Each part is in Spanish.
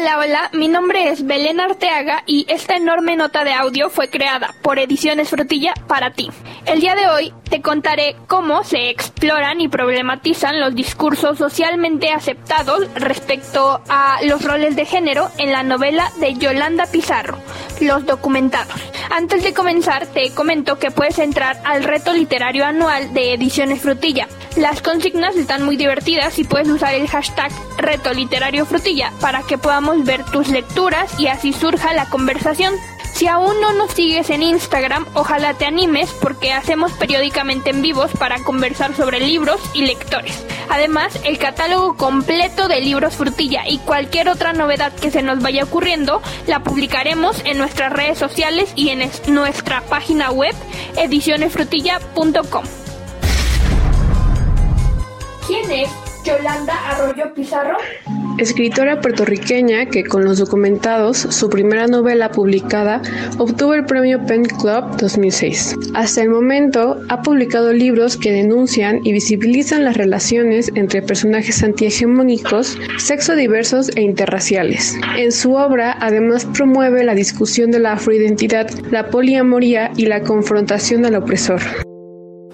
Hola, hola, mi nombre es Belén Arteaga y esta enorme nota de audio fue creada por Ediciones Frutilla para ti. El día de hoy te contaré cómo se exploran y problematizan los discursos socialmente aceptados respecto a los roles de género en la novela de Yolanda Pizarro, Los Documentados. Antes de comenzar, te comento que puedes entrar al reto literario anual de Ediciones Frutilla. Las consignas están muy divertidas y puedes usar el hashtag reto literario frutilla para que podamos ver tus lecturas y así surja la conversación. Si aún no nos sigues en Instagram, ojalá te animes porque hacemos periódicamente en vivos para conversar sobre libros y lectores. Además, el catálogo completo de libros frutilla y cualquier otra novedad que se nos vaya ocurriendo la publicaremos en nuestras redes sociales y en nuestra página web edicionesfrutilla.com. ¿Quién es Yolanda Arroyo Pizarro? Escritora puertorriqueña que con los documentados, su primera novela publicada, obtuvo el premio Pen Club 2006. Hasta el momento ha publicado libros que denuncian y visibilizan las relaciones entre personajes antihegemónicos, sexodiversos e interraciales. En su obra además promueve la discusión de la afroidentidad, la poliamoría y la confrontación al opresor.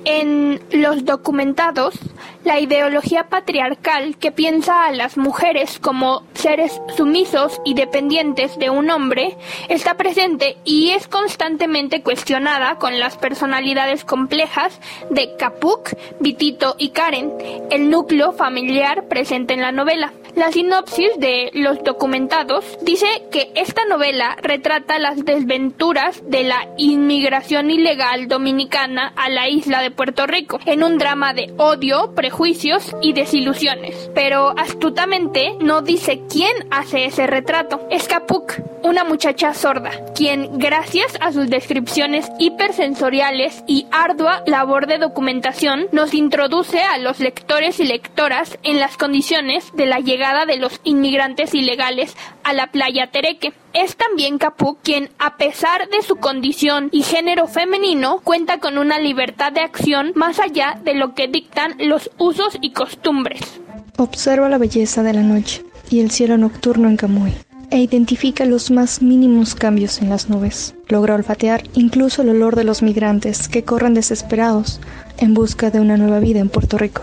En los documentados, la ideología patriarcal que piensa a las mujeres como seres sumisos y dependientes de un hombre está presente y es constantemente cuestionada con las personalidades complejas de Kapuk, Vitito y Karen, el núcleo familiar presente en la novela. La sinopsis de los documentados dice que esta novela retrata las desventuras de la inmigración ilegal dominicana a la isla de Puerto Rico en un drama de odio, prejuicios y desilusiones. Pero astutamente no dice quién hace ese retrato. Es Kapuk, una muchacha sorda, quien gracias a sus descripciones hipersensoriales y ardua labor de documentación nos introduce a los lectores y lectoras en las condiciones de la llegada de los inmigrantes ilegales a la playa Tereque. Es también Capú quien, a pesar de su condición y género femenino, cuenta con una libertad de acción más allá de lo que dictan los usos y costumbres. Observa la belleza de la noche y el cielo nocturno en Camuy e identifica los más mínimos cambios en las nubes. Logra olfatear incluso el olor de los migrantes que corren desesperados en busca de una nueva vida en Puerto Rico.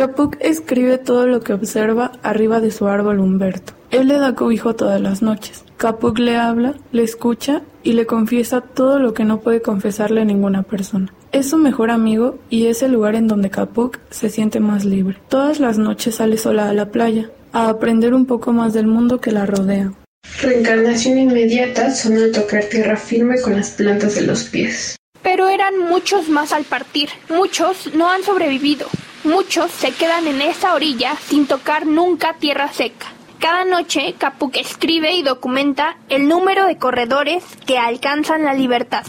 Kapuk escribe todo lo que observa arriba de su árbol Humberto. Él le da cobijo todas las noches. Kapuk le habla, le escucha y le confiesa todo lo que no puede confesarle a ninguna persona. Es su mejor amigo y es el lugar en donde Kapuk se siente más libre. Todas las noches sale sola a la playa, a aprender un poco más del mundo que la rodea. Reencarnación inmediata son al tocar tierra firme con las plantas de los pies. Pero eran muchos más al partir. Muchos no han sobrevivido. Muchos se quedan en esa orilla sin tocar nunca tierra seca. Cada noche, Kapuk escribe y documenta el número de corredores que alcanzan la libertad.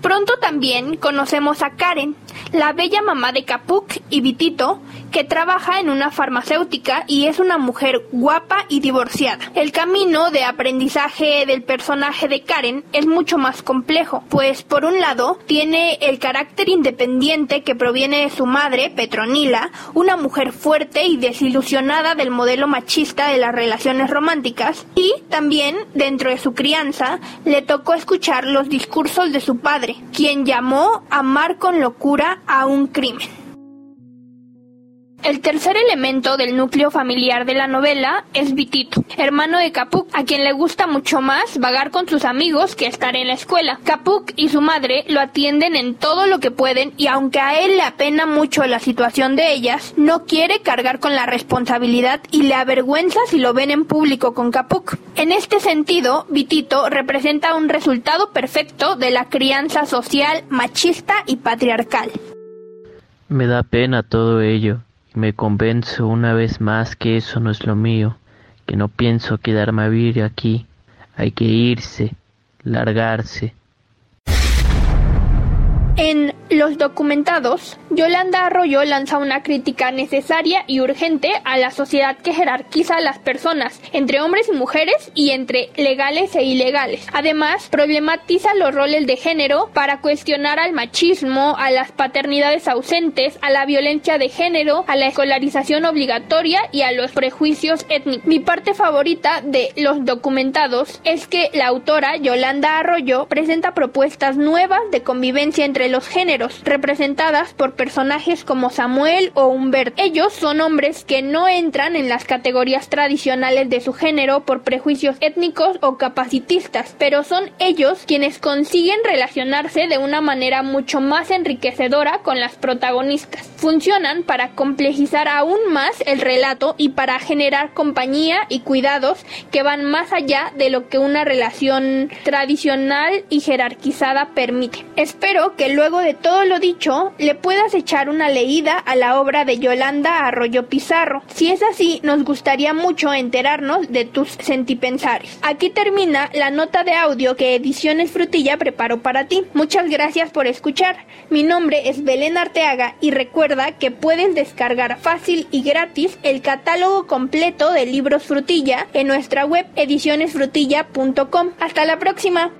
Pronto también conocemos a Karen, la bella mamá de Kapuk y Vitito, que trabaja en una farmacéutica y es una mujer guapa y divorciada. El camino de aprendizaje del personaje de Karen es mucho más complejo, pues por un lado tiene el carácter independiente que proviene de su madre, Petronila, una mujer fuerte y desilusionada del modelo machista de las relaciones románticas, y también dentro de su crianza le tocó escuchar los discursos de su padre, quien llamó amar con locura a un crimen. El tercer elemento del núcleo familiar de la novela es Vitito, hermano de Kapuk, a quien le gusta mucho más vagar con sus amigos que estar en la escuela. Kapuk y su madre lo atienden en todo lo que pueden y aunque a él le apena mucho la situación de ellas, no quiere cargar con la responsabilidad y le avergüenza si lo ven en público con Kapuk. En este sentido, Vitito representa un resultado perfecto de la crianza social machista y patriarcal. Me da pena todo ello me convenzo una vez más que eso no es lo mío, que no pienso quedarme a vivir aquí. Hay que irse, largarse. Los documentados, Yolanda Arroyo lanza una crítica necesaria y urgente a la sociedad que jerarquiza a las personas entre hombres y mujeres y entre legales e ilegales. Además, problematiza los roles de género para cuestionar al machismo, a las paternidades ausentes, a la violencia de género, a la escolarización obligatoria y a los prejuicios étnicos. Mi parte favorita de los documentados es que la autora Yolanda Arroyo presenta propuestas nuevas de convivencia entre los géneros, representadas por personajes como Samuel o Humberto. Ellos son hombres que no entran en las categorías tradicionales de su género por prejuicios étnicos o capacitistas, pero son ellos quienes consiguen relacionarse de una manera mucho más enriquecedora con las protagonistas. Funcionan para complejizar aún más el relato y para generar compañía y cuidados que van más allá de lo que una relación tradicional y jerarquizada permite. Espero que luego de todo lo dicho le puedas echar una leída a la obra de Yolanda Arroyo Pizarro. Si es así, nos gustaría mucho enterarnos de tus sentipensares. Aquí termina la nota de audio que Ediciones Frutilla preparó para ti. Muchas gracias por escuchar. Mi nombre es Belén Arteaga y recuerda que puedes descargar fácil y gratis el catálogo completo de libros Frutilla en nuestra web edicionesfrutilla.com. Hasta la próxima.